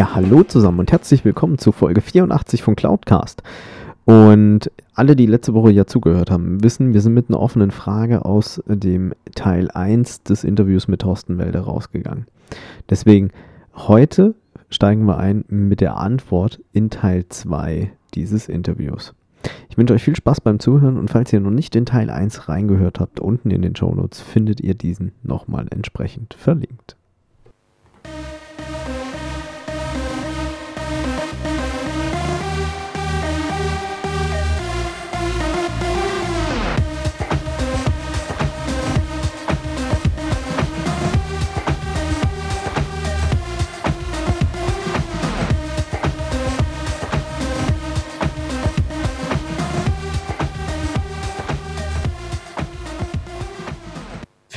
Ja, hallo zusammen und herzlich willkommen zu Folge 84 von Cloudcast. Und alle, die letzte Woche ja zugehört haben, wissen, wir sind mit einer offenen Frage aus dem Teil 1 des Interviews mit Thorsten Welde rausgegangen. Deswegen heute steigen wir ein mit der Antwort in Teil 2 dieses Interviews. Ich wünsche euch viel Spaß beim Zuhören und falls ihr noch nicht in Teil 1 reingehört habt, unten in den Show Notes findet ihr diesen nochmal entsprechend verlinkt.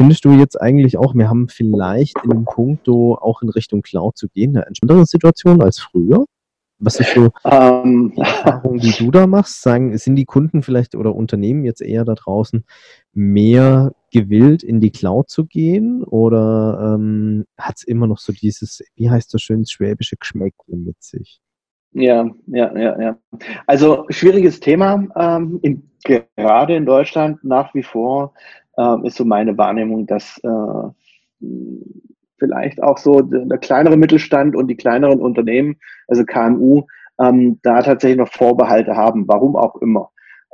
Findest du jetzt eigentlich auch, wir haben vielleicht in dem Punkt auch in Richtung Cloud zu gehen, eine andere Situation als früher? Was ist so ähm, die Erfahrung, die du da machst? Sagen, sind die Kunden vielleicht oder Unternehmen jetzt eher da draußen mehr gewillt, in die Cloud zu gehen? Oder ähm, hat es immer noch so dieses, wie heißt das schön, schwäbische Geschmäckle mit sich? Ja, ja, ja, ja. Also schwieriges Thema, ähm, in, gerade in Deutschland nach wie vor äh, ist so meine Wahrnehmung, dass äh, vielleicht auch so der, kleinere Mittelstand und die kleineren Unternehmen, also KMU, ähm, da tatsächlich noch Vorbehalte haben, warum auch immer.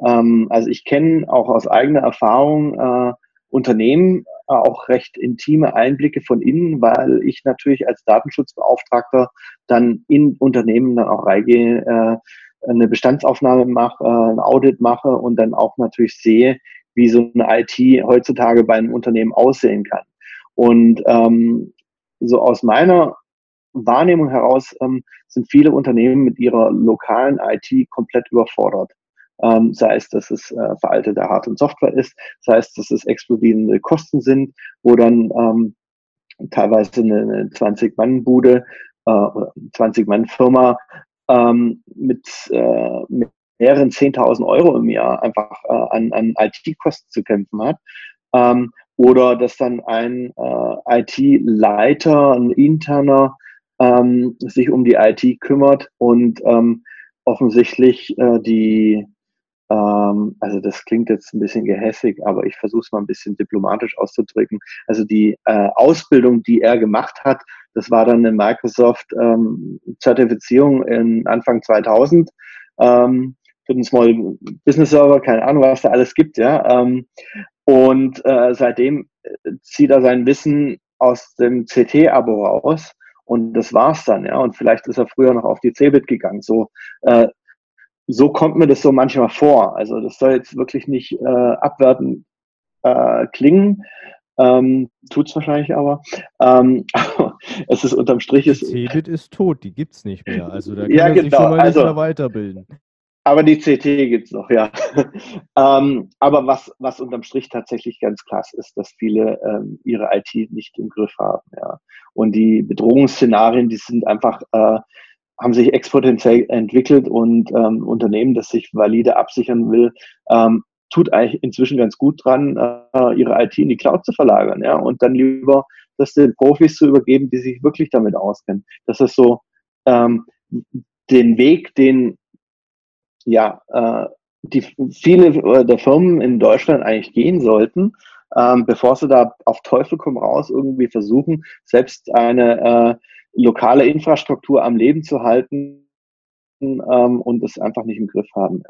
Ähm, also ich kenne auch aus eigener Erfahrung äh, Unternehmen äh, auch recht intime Einblicke von innen, weil ich natürlich als Datenschutzbeauftragter dann in Unternehmen dann auch reingehe, äh, eine Bestandsaufnahme mache, äh, ein Audit mache und dann auch natürlich sehe, wie so eine IT heutzutage bei einem Unternehmen aussehen kann. Und ähm, so aus meiner Wahrnehmung heraus ähm, sind viele Unternehmen mit ihrer lokalen IT komplett überfordert. Ähm, sei es, dass es äh, veraltete Hard- und Software ist, sei es, dass es explodierende Kosten sind, wo dann ähm, teilweise eine, eine 20-Mann-Bude äh, oder 20-Mann-Firma ähm, mit, äh, mit mehreren 10.000 Euro im Jahr einfach äh, an, an IT-Kosten zu kämpfen hat. Ähm, oder dass dann ein äh, IT-Leiter, ein interner, ähm, sich um die IT kümmert und ähm, offensichtlich äh, die, ähm, also das klingt jetzt ein bisschen gehässig, aber ich versuche es mal ein bisschen diplomatisch auszudrücken. Also die äh, Ausbildung, die er gemacht hat, das war dann eine Microsoft-Zertifizierung ähm, in Anfang 2000. Ähm, für den Small Business Server, keine Ahnung, was da alles gibt, ja. Ähm, und äh, seitdem äh, zieht er sein Wissen aus dem CT-Abo raus und das war's dann, ja. Und vielleicht ist er früher noch auf die Cebit gegangen. So, äh, so kommt mir das so manchmal vor. Also das soll jetzt wirklich nicht äh, abwertend äh, klingen. Ähm, tut's wahrscheinlich aber. Ähm, es ist unterm Strich. Die Cebit ist tot, die gibt's nicht mehr. Also da kann ja, er genau. sich schon mal also, weiterbilden. Aber die CT gibt's noch, ja. ähm, aber was, was unterm Strich tatsächlich ganz krass ist, dass viele ähm, ihre IT nicht im Griff haben. Ja. Und die Bedrohungsszenarien, die sind einfach, äh, haben sich exponentiell entwickelt und ähm, Unternehmen, das sich valide absichern will, ähm, tut eigentlich inzwischen ganz gut dran, äh, ihre IT in die Cloud zu verlagern, ja, und dann lieber das den Profis zu übergeben, die sich wirklich damit auskennen. Das ist so ähm, den Weg, den ja, äh, die viele äh, der Firmen in Deutschland eigentlich gehen sollten, ähm, bevor sie da auf Teufel komm raus irgendwie versuchen, selbst eine äh, lokale Infrastruktur am Leben zu halten ähm, und es einfach nicht im Griff haben.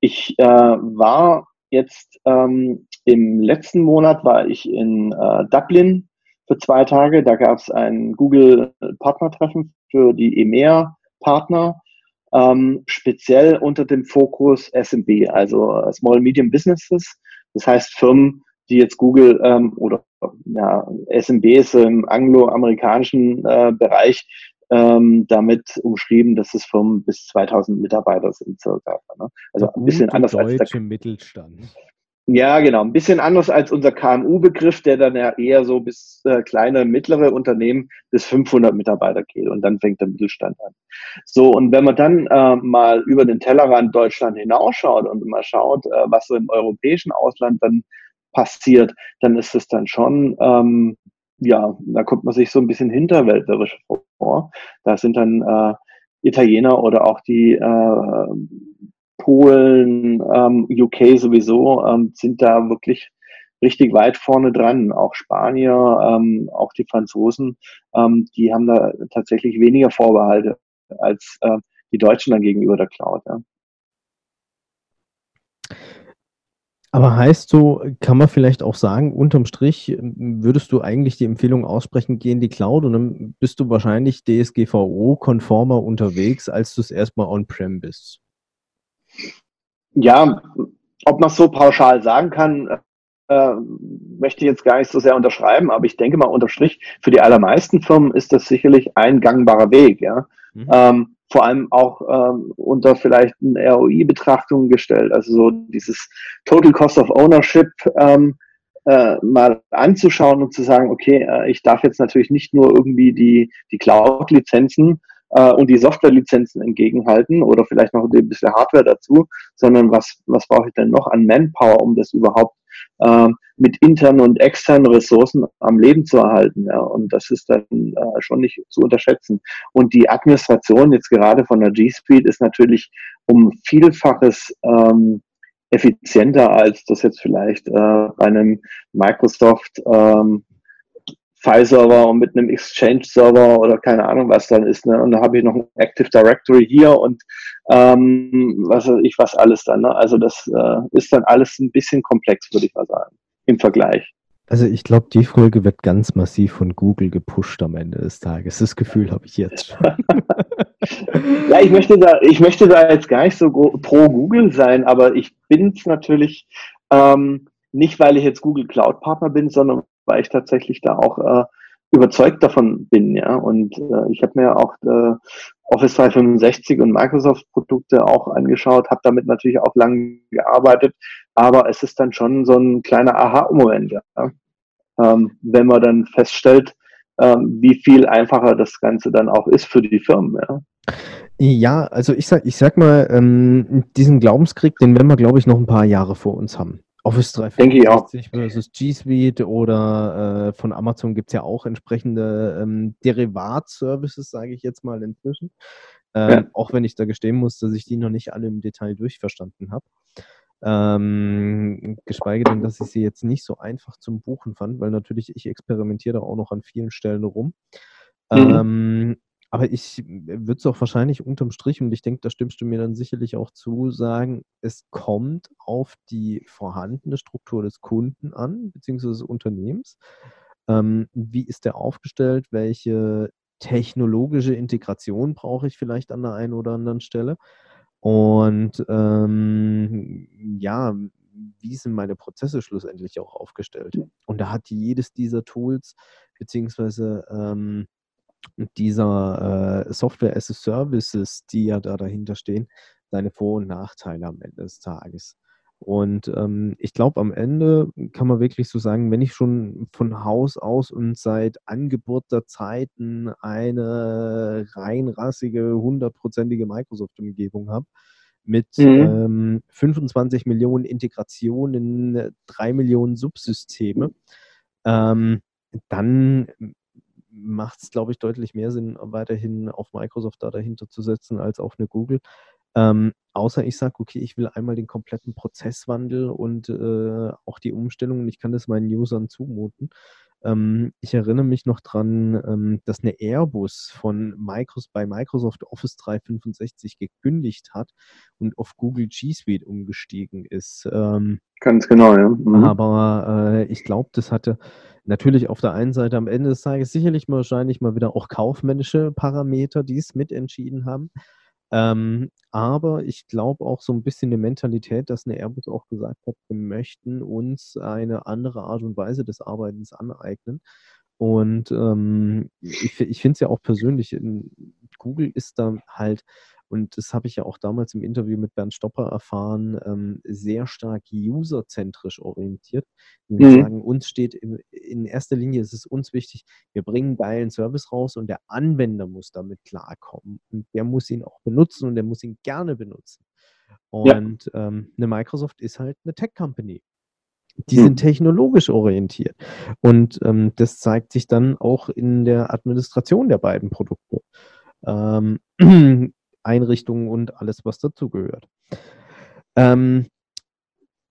Ich äh, war jetzt ähm, im letzten Monat war ich in äh, Dublin für zwei Tage. Da gab es ein Google Partnertreffen für die EMEA Partner ähm, speziell unter dem Fokus SMB, also Small Medium Businesses. Das heißt Firmen, die jetzt Google ähm, oder ja, SMBs im angloamerikanischen äh, Bereich ähm, damit umschrieben, dass es Firmen bis 2000 Mitarbeiter sind circa. Ne? Also ein bisschen anders als der Mittelstand. Ja, genau. Ein bisschen anders als unser KMU-Begriff, der dann ja eher so bis äh, kleine, mittlere Unternehmen bis 500 Mitarbeiter geht und dann fängt der Mittelstand an. So, und wenn man dann äh, mal über den Tellerrand Deutschland hinausschaut und mal schaut, äh, was so im europäischen Ausland dann passiert, dann ist es dann schon, ähm, ja, da kommt man sich so ein bisschen hinterwäldlerisch vor. Da sind dann äh, Italiener oder auch die äh, Polen, ähm, UK sowieso, ähm, sind da wirklich richtig weit vorne dran. Auch Spanier, ähm, auch die Franzosen, ähm, die haben da tatsächlich weniger Vorbehalte als äh, die Deutschen dann gegenüber der Cloud. Ja. Aber heißt so, kann man vielleicht auch sagen, unterm Strich würdest du eigentlich die Empfehlung aussprechen, geh in die Cloud und dann bist du wahrscheinlich DSGVO-konformer unterwegs, als du es erstmal on-prem bist. Ja, ob man so pauschal sagen kann, äh, möchte ich jetzt gar nicht so sehr unterschreiben, aber ich denke mal unterstrich, für die allermeisten Firmen ist das sicherlich ein gangbarer Weg, ja. Mhm. Ähm, vor allem auch ähm, unter vielleicht eine ROI-Betrachtung gestellt, also so dieses Total Cost of Ownership ähm, äh, mal anzuschauen und zu sagen, okay, äh, ich darf jetzt natürlich nicht nur irgendwie die, die Cloud-Lizenzen äh, und die Softwarelizenzen entgegenhalten oder vielleicht noch ein bisschen Hardware dazu, sondern was, was brauche ich denn noch an Manpower, um das überhaupt äh, mit internen und externen Ressourcen am Leben zu erhalten. Ja. Und das ist dann äh, schon nicht zu unterschätzen. Und die Administration jetzt gerade von der G Suite ist natürlich um Vielfaches ähm, effizienter, als das jetzt vielleicht äh, bei einem Microsoft ähm, File-Server und mit einem Exchange-Server oder keine Ahnung, was dann ist. Ne? Und da habe ich noch ein Active Directory hier und ähm, was weiß ich, was alles dann. Ne? Also das äh, ist dann alles ein bisschen komplex, würde ich mal sagen, im Vergleich. Also ich glaube, die Folge wird ganz massiv von Google gepusht am Ende des Tages. Das Gefühl habe ich jetzt schon. ja, ich möchte, da, ich möchte da jetzt gar nicht so pro Google sein, aber ich bin es natürlich ähm, nicht, weil ich jetzt Google Cloud Partner bin, sondern weil ich tatsächlich da auch äh, überzeugt davon bin, ja. Und äh, ich habe mir auch äh, Office 365 und Microsoft Produkte auch angeschaut, habe damit natürlich auch lange gearbeitet, aber es ist dann schon so ein kleiner Aha-Moment, ja. Ähm, wenn man dann feststellt, ähm, wie viel einfacher das Ganze dann auch ist für die Firmen, ja. Ja, also ich sag, ich sag mal, ähm, diesen Glaubenskrieg, den werden wir, glaube ich, noch ein paar Jahre vor uns haben. Office 365 versus G Suite oder äh, von Amazon gibt es ja auch entsprechende ähm, Derivat-Services, sage ich jetzt mal inzwischen. Ähm, ja. Auch wenn ich da gestehen muss, dass ich die noch nicht alle im Detail durchverstanden habe. Ähm, geschweige denn, dass ich sie jetzt nicht so einfach zum Buchen fand, weil natürlich ich experimentiere da auch noch an vielen Stellen rum. Mhm. Ähm, aber ich äh, würde es auch wahrscheinlich unterm Strich, und ich denke, da stimmst du mir dann sicherlich auch zu, sagen, es kommt auf die vorhandene Struktur des Kunden an, beziehungsweise des Unternehmens. Ähm, wie ist der aufgestellt? Welche technologische Integration brauche ich vielleicht an der einen oder anderen Stelle? Und ähm, ja, wie sind meine Prozesse schlussendlich auch aufgestellt? Und da hat jedes dieser Tools, beziehungsweise ähm, dieser äh, Software as a Services, die ja da dahinter stehen, seine Vor- und Nachteile am Ende des Tages. Und ähm, ich glaube, am Ende kann man wirklich so sagen, wenn ich schon von Haus aus und seit Angeburt der Zeiten eine reinrassige, hundertprozentige Microsoft-Umgebung habe, mit mhm. ähm, 25 Millionen Integrationen, 3 Millionen Subsysteme, ähm, dann macht es, glaube ich, deutlich mehr Sinn, weiterhin auf Microsoft da dahinter zu setzen, als auf eine Google. Ähm, außer ich sage, okay, ich will einmal den kompletten Prozesswandel und äh, auch die Umstellung und ich kann das meinen Usern zumuten. Ähm, ich erinnere mich noch dran, ähm, dass eine Airbus von Microsoft, bei Microsoft Office 365 gekündigt hat und auf Google G Suite umgestiegen ist. Ähm, Ganz genau, ja. Mhm. Aber äh, ich glaube, das hatte natürlich auf der einen Seite am Ende des Tages sicherlich wahrscheinlich mal wieder auch kaufmännische Parameter, die es mitentschieden haben. Ähm, aber ich glaube auch so ein bisschen die Mentalität, dass eine Airbus auch gesagt hat, wir möchten uns eine andere Art und Weise des Arbeitens aneignen. Und ähm, ich, ich finde es ja auch persönlich, Google ist da halt und das habe ich ja auch damals im Interview mit Bernd Stopper erfahren, ähm, sehr stark userzentrisch orientiert. Wir mhm. sagen, uns steht in, in erster Linie, ist es uns wichtig, wir bringen einen geilen Service raus und der Anwender muss damit klarkommen. Und der muss ihn auch benutzen und der muss ihn gerne benutzen. Und ja. ähm, eine Microsoft ist halt eine Tech-Company. Die hm. sind technologisch orientiert. Und ähm, das zeigt sich dann auch in der Administration der beiden Produkte. Ähm, Einrichtungen und alles, was dazugehört. Ähm,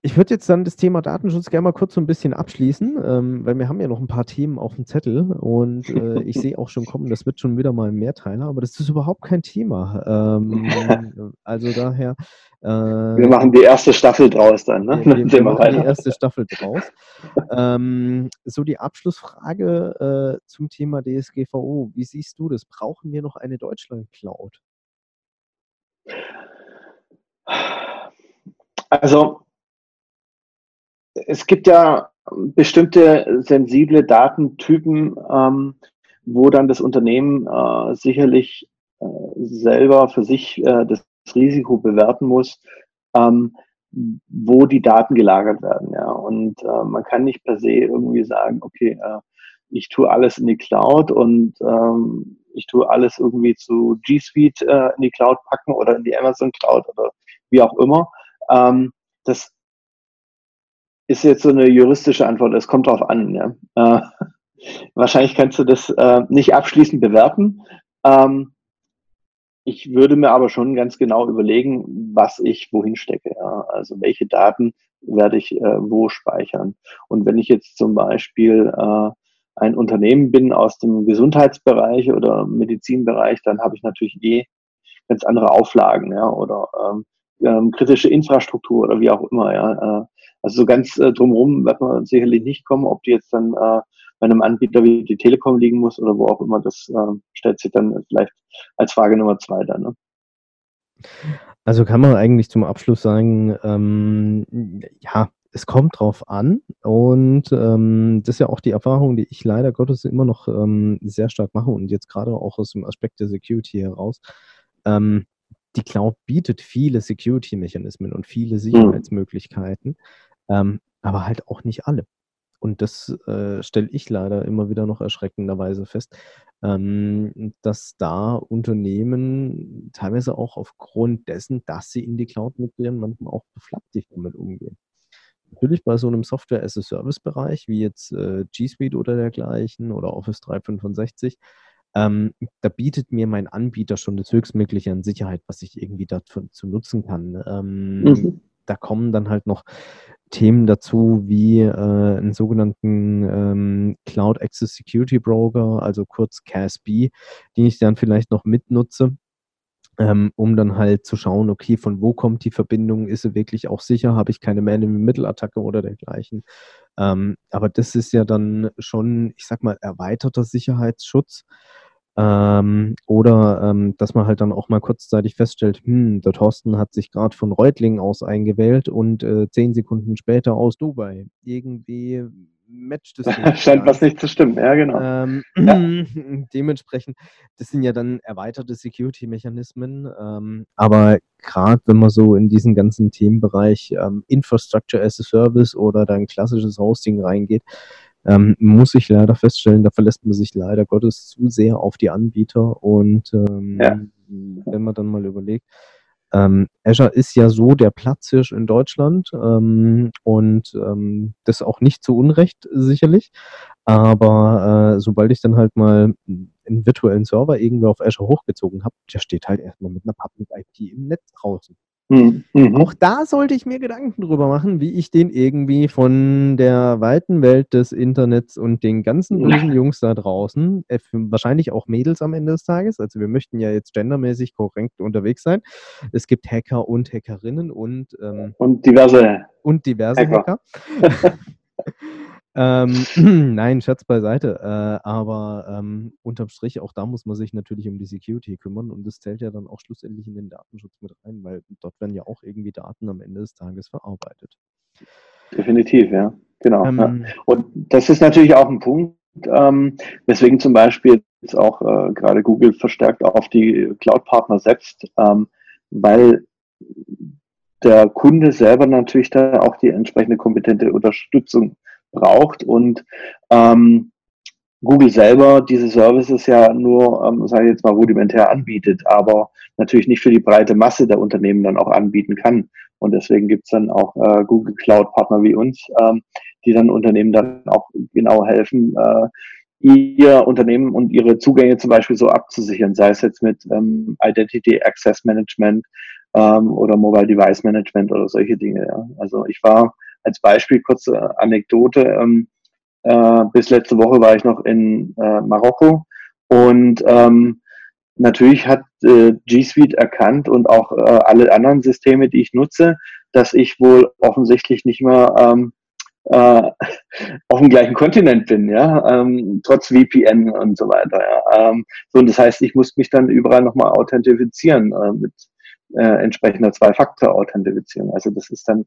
ich würde jetzt dann das Thema Datenschutz gerne mal kurz so ein bisschen abschließen, ähm, weil wir haben ja noch ein paar Themen auf dem Zettel und äh, ich sehe auch schon kommen, das wird schon wieder mal ein Mehrteiler, aber das ist überhaupt kein Thema. Ähm, also daher. Äh, wir machen die erste Staffel draus dann, ne? Wir, wir machen die erste Staffel draus. ähm, so die Abschlussfrage äh, zum Thema DSGVO. Wie siehst du das? Brauchen wir noch eine Deutschland-Cloud? Also es gibt ja bestimmte sensible Datentypen, ähm, wo dann das Unternehmen äh, sicherlich äh, selber für sich äh, das Risiko bewerten muss, ähm, wo die Daten gelagert werden. Ja. Und äh, man kann nicht per se irgendwie sagen, okay, äh, ich tue alles in die Cloud und ähm, ich tue alles irgendwie zu G Suite äh, in die Cloud packen oder in die Amazon Cloud oder wie auch immer. Ähm, das ist jetzt so eine juristische Antwort. Es kommt drauf an. Ja. Äh, wahrscheinlich kannst du das äh, nicht abschließend bewerten. Ähm, ich würde mir aber schon ganz genau überlegen, was ich wohin stecke. Ja. Also welche Daten werde ich äh, wo speichern. Und wenn ich jetzt zum Beispiel äh, ein Unternehmen bin aus dem Gesundheitsbereich oder Medizinbereich, dann habe ich natürlich eh ganz andere Auflagen, ja, oder ähm, ähm, kritische Infrastruktur oder wie auch immer, ja. Äh, also so ganz äh, drumherum wird man sicherlich nicht kommen, ob die jetzt dann äh, bei einem Anbieter wie die Telekom liegen muss oder wo auch immer, das äh, stellt sich dann vielleicht als Frage Nummer zwei dann. Ne? Also kann man eigentlich zum Abschluss sagen, ähm, ja, es kommt drauf an und ähm, das ist ja auch die Erfahrung, die ich leider Gottes immer noch ähm, sehr stark mache und jetzt gerade auch aus dem Aspekt der Security heraus. Ähm, die Cloud bietet viele Security-Mechanismen und viele mhm. Sicherheitsmöglichkeiten, ähm, aber halt auch nicht alle. Und das äh, stelle ich leider immer wieder noch erschreckenderweise fest, ähm, dass da Unternehmen teilweise auch aufgrund dessen, dass sie in die Cloud migrieren, manchmal auch beflaggt damit umgehen. Natürlich bei so einem Software-as-a-Service-Bereich wie jetzt äh, G Suite oder dergleichen oder Office 365, ähm, da bietet mir mein Anbieter schon das Höchstmögliche an Sicherheit, was ich irgendwie dazu nutzen kann. Ähm, mhm. Da kommen dann halt noch Themen dazu wie äh, einen sogenannten ähm, Cloud Access Security Broker, also kurz CASB, den ich dann vielleicht noch mitnutze ähm, um dann halt zu schauen, okay, von wo kommt die Verbindung, ist sie wirklich auch sicher, habe ich keine Man-in-Middle-Attacke oder dergleichen. Ähm, aber das ist ja dann schon, ich sag mal, erweiterter Sicherheitsschutz. Ähm, oder ähm, dass man halt dann auch mal kurzzeitig feststellt, hm, der Thorsten hat sich gerade von Reutlingen aus eingewählt und äh, zehn Sekunden später aus Dubai. Irgendwie matcht es nicht. Scheint was nicht zu stimmen, ja, genau. Ähm, ja. Dementsprechend, das sind ja dann erweiterte Security-Mechanismen, ähm, aber gerade wenn man so in diesen ganzen Themenbereich ähm, Infrastructure as a Service oder dann klassisches Hosting reingeht, ähm, muss ich leider feststellen, da verlässt man sich leider Gottes zu sehr auf die Anbieter und ähm, ja. wenn man dann mal überlegt, ähm, Azure ist ja so der Platzhirsch in Deutschland ähm, und ähm, das auch nicht zu Unrecht sicherlich. Aber äh, sobald ich dann halt mal einen virtuellen Server irgendwie auf Azure hochgezogen habe, der steht halt erstmal mit einer Public IP im Netz draußen. Mhm. Auch da sollte ich mir Gedanken drüber machen, wie ich den irgendwie von der weiten Welt des Internets und den ganzen bösen Jungs da draußen, äh, wahrscheinlich auch Mädels am Ende des Tages, also wir möchten ja jetzt gendermäßig korrekt unterwegs sein. Es gibt Hacker und Hackerinnen und ähm, und diverse und diverse Hacker. Hacker. ähm, nein, Schatz beiseite. Äh, aber ähm, unterm Strich, auch da muss man sich natürlich um die Security kümmern und das zählt ja dann auch schlussendlich in den Datenschutz mit rein, weil dort werden ja auch irgendwie Daten am Ende des Tages verarbeitet. Definitiv, ja. Genau. Ähm, ja. Und das ist natürlich auch ein Punkt, ähm, weswegen zum Beispiel jetzt auch äh, gerade Google verstärkt auf die Cloud-Partner setzt, ähm, weil der Kunde selber natürlich da auch die entsprechende kompetente Unterstützung braucht und ähm, Google selber diese Services ja nur, ähm, sage ich jetzt mal, rudimentär anbietet, aber natürlich nicht für die breite Masse der Unternehmen dann auch anbieten kann. Und deswegen gibt's dann auch äh, Google Cloud-Partner wie uns, ähm, die dann Unternehmen dann auch genau helfen, äh, ihr Unternehmen und ihre Zugänge zum Beispiel so abzusichern, sei es jetzt mit ähm, Identity Access Management ähm, oder Mobile Device Management oder solche Dinge. Ja. Also ich war als Beispiel, kurze Anekdote, ähm, äh, bis letzte Woche war ich noch in äh, Marokko und ähm, natürlich hat äh, G Suite erkannt und auch äh, alle anderen Systeme, die ich nutze, dass ich wohl offensichtlich nicht mehr ähm, äh, auf dem gleichen Kontinent bin, ja, ähm, trotz VPN und so weiter. Ja. Ähm, so, und das heißt, ich muss mich dann überall nochmal authentifizieren äh, mit äh, entsprechender Zwei-Faktor-Authentifizierung. Also das ist dann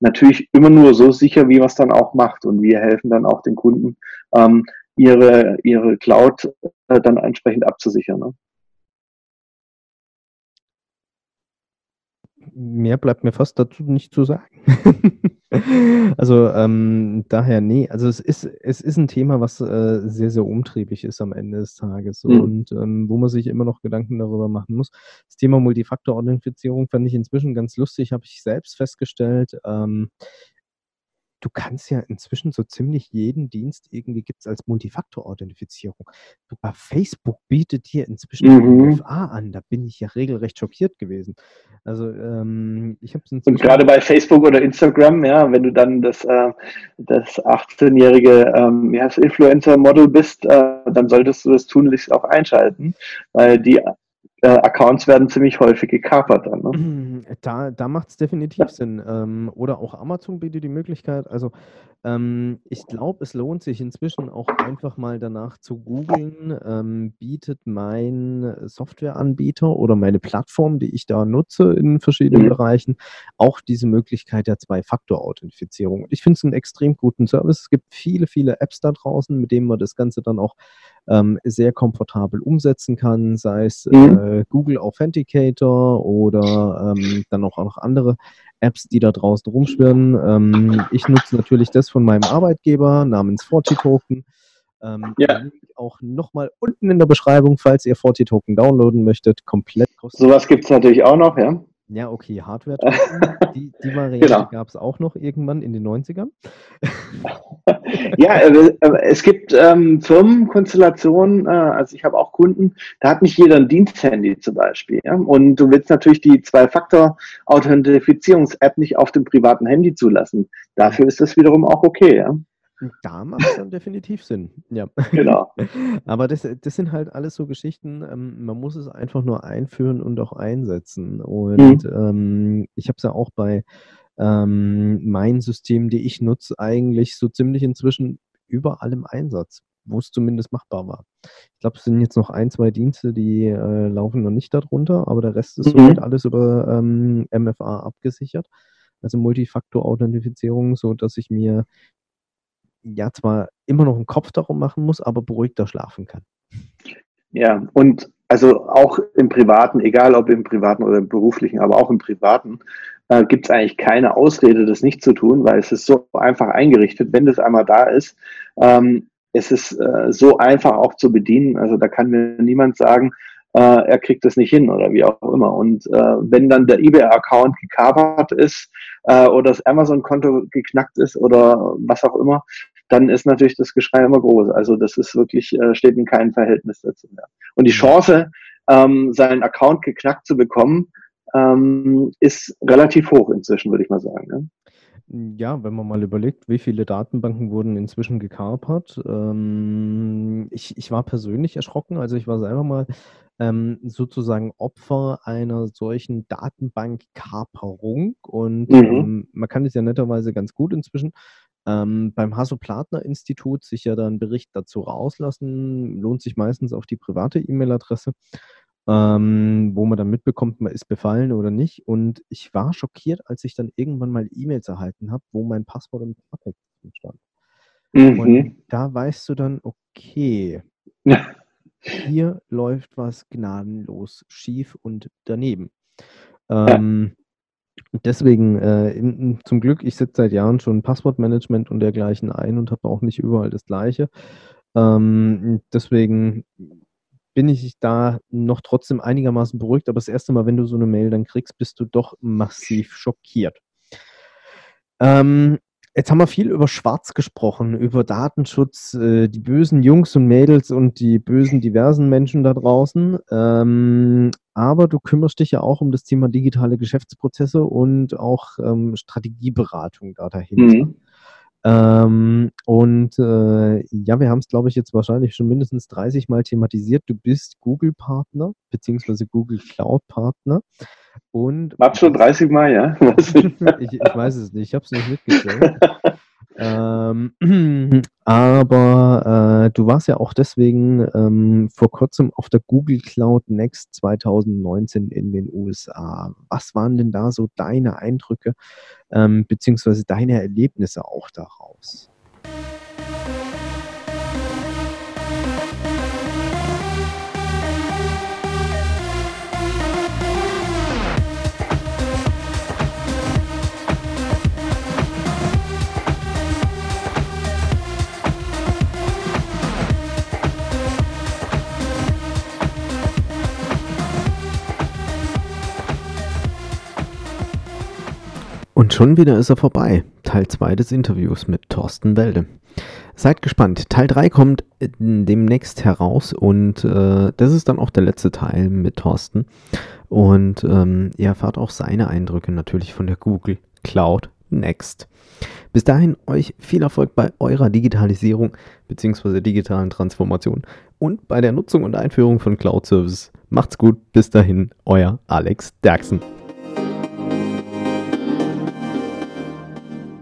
natürlich immer nur so sicher, wie man es dann auch macht. Und wir helfen dann auch den Kunden, ähm, ihre, ihre Cloud äh, dann entsprechend abzusichern. Ne? Mehr bleibt mir fast dazu nicht zu sagen. Also, ähm, daher nee, also es ist es ist ein Thema, was, äh, sehr, sehr umtriebig ist am Ende des Tages Mhm. und, ähm, wo man sich immer noch Gedanken darüber machen muss. Das Thema Multifaktor-Authentifizierung fand ich inzwischen ganz lustig, habe ich selbst festgestellt. Ähm, du kannst ja inzwischen so ziemlich jeden Dienst irgendwie gibt es als Multifaktor-Authentifizierung. Sogar Facebook bietet dir inzwischen mhm. UFA an. Da bin ich ja regelrecht schockiert gewesen. Also ähm, ich habe es Und gerade bei Facebook oder Instagram, ja, wenn du dann das, äh, das 18-jährige ähm, Influencer-Model bist, äh, dann solltest du das tunlichst auch einschalten, weil die äh, Accounts werden ziemlich häufig gekapert dann. Ne? Da, da macht es definitiv Sinn. Ähm, oder auch Amazon bietet die Möglichkeit. Also ähm, ich glaube, es lohnt sich inzwischen auch einfach mal danach zu googeln, ähm, bietet mein Softwareanbieter oder meine Plattform, die ich da nutze in verschiedenen mhm. Bereichen, auch diese Möglichkeit der Zwei-Faktor-Authentifizierung. Ich finde es einen extrem guten Service. Es gibt viele, viele Apps da draußen, mit denen man das Ganze dann auch ähm, sehr komfortabel umsetzen kann, sei es mhm. äh, Google Authenticator oder ähm, dann auch noch andere Apps, die da draußen rumschwirren. Ähm, ich nutze natürlich das von meinem Arbeitgeber namens FortiToken. Ähm, ja. Auch nochmal unten in der Beschreibung, falls ihr FortiToken downloaden möchtet, komplett kostenlos. Sowas gibt es natürlich auch noch, ja. Ja, okay, Hardware. die, die Variante genau. gab es auch noch irgendwann in den 90ern. ja, äh, äh, es gibt ähm, Firmenkonstellationen, äh, also ich habe auch Kunden, da hat nicht jeder ein Diensthandy zum Beispiel. Ja? Und du willst natürlich die Zwei-Faktor-Authentifizierungs-App nicht auf dem privaten Handy zulassen. Dafür ist das wiederum auch okay. Ja? Da macht es dann definitiv Sinn. Ja. Genau. Aber das, das sind halt alles so Geschichten, ähm, man muss es einfach nur einführen und auch einsetzen. Und mhm. ähm, ich habe es ja auch bei ähm, meinen Systemen, die ich nutze, eigentlich so ziemlich inzwischen überall im Einsatz, wo es zumindest machbar war. Ich glaube, es sind jetzt noch ein, zwei Dienste, die äh, laufen noch nicht darunter, aber der Rest ist mhm. soweit alles über ähm, MFA abgesichert also Multifaktor-Authentifizierung, so dass ich mir ja zwar immer noch einen Kopf darum machen muss, aber beruhigter schlafen kann. Ja, und also auch im Privaten, egal ob im Privaten oder im Beruflichen, aber auch im Privaten, äh, gibt es eigentlich keine Ausrede, das nicht zu tun, weil es ist so einfach eingerichtet, wenn das einmal da ist. Ähm, es ist äh, so einfach auch zu bedienen. Also da kann mir niemand sagen, äh, er kriegt das nicht hin oder wie auch immer. Und äh, wenn dann der eBay-Account gekapert ist äh, oder das Amazon-Konto geknackt ist oder was auch immer, dann ist natürlich das Geschrei immer groß. Also das ist wirklich, äh, steht in keinem Verhältnis dazu mehr. Und die Chance, ähm, seinen Account geknackt zu bekommen, ähm, ist relativ hoch inzwischen, würde ich mal sagen. Ne? Ja, wenn man mal überlegt, wie viele Datenbanken wurden inzwischen gekapert. Ähm, ich, ich war persönlich erschrocken, also ich war selber mal ähm, sozusagen Opfer einer solchen Datenbankkaperung und Mhm. ähm, man kann es ja netterweise ganz gut inzwischen. Ähm, beim Hasso-Plattner-Institut sich ja dann Bericht dazu rauslassen, lohnt sich meistens auf die private E-Mail-Adresse, ähm, wo man dann mitbekommt, man ist befallen oder nicht. Und ich war schockiert, als ich dann irgendwann mal E-Mails erhalten habe, wo mein Passwort im Klartext stand. Mhm. Und da weißt du dann, okay, hier läuft was gnadenlos schief und daneben. Ähm, Deswegen, äh, in, zum Glück, ich setze seit Jahren schon Passwortmanagement und dergleichen ein und habe auch nicht überall das Gleiche. Ähm, deswegen bin ich da noch trotzdem einigermaßen beruhigt, aber das erste Mal, wenn du so eine Mail dann kriegst, bist du doch massiv schockiert. Ähm, Jetzt haben wir viel über Schwarz gesprochen, über Datenschutz, äh, die bösen Jungs und Mädels und die bösen diversen Menschen da draußen. Ähm, aber du kümmerst dich ja auch um das Thema digitale Geschäftsprozesse und auch ähm, Strategieberatung da dahinter. Mhm. Ähm, und äh, ja, wir haben es, glaube ich, jetzt wahrscheinlich schon mindestens 30 Mal thematisiert. Du bist Google-Partner, beziehungsweise Google Cloud-Partner. Und War schon 30 Mal, ja? ich, ich, weiß es nicht, ich habe es nicht mitgezählt. ähm, aber äh, du warst ja auch deswegen ähm, vor kurzem auf der Google Cloud Next 2019 in den USA. Was waren denn da so deine Eindrücke ähm, beziehungsweise deine Erlebnisse auch daraus? Und schon wieder ist er vorbei. Teil 2 des Interviews mit Thorsten Welde. Seid gespannt. Teil 3 kommt demnächst heraus und äh, das ist dann auch der letzte Teil mit Thorsten. Und ähm, ihr erfahrt auch seine Eindrücke natürlich von der Google Cloud Next. Bis dahin euch viel Erfolg bei eurer Digitalisierung bzw. digitalen Transformation und bei der Nutzung und Einführung von Cloud Services. Macht's gut, bis dahin, euer Alex Derksen.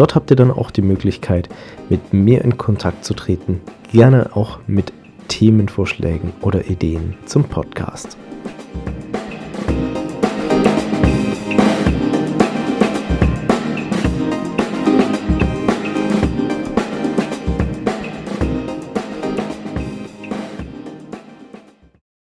Dort habt ihr dann auch die Möglichkeit, mit mir in Kontakt zu treten, gerne auch mit Themenvorschlägen oder Ideen zum Podcast.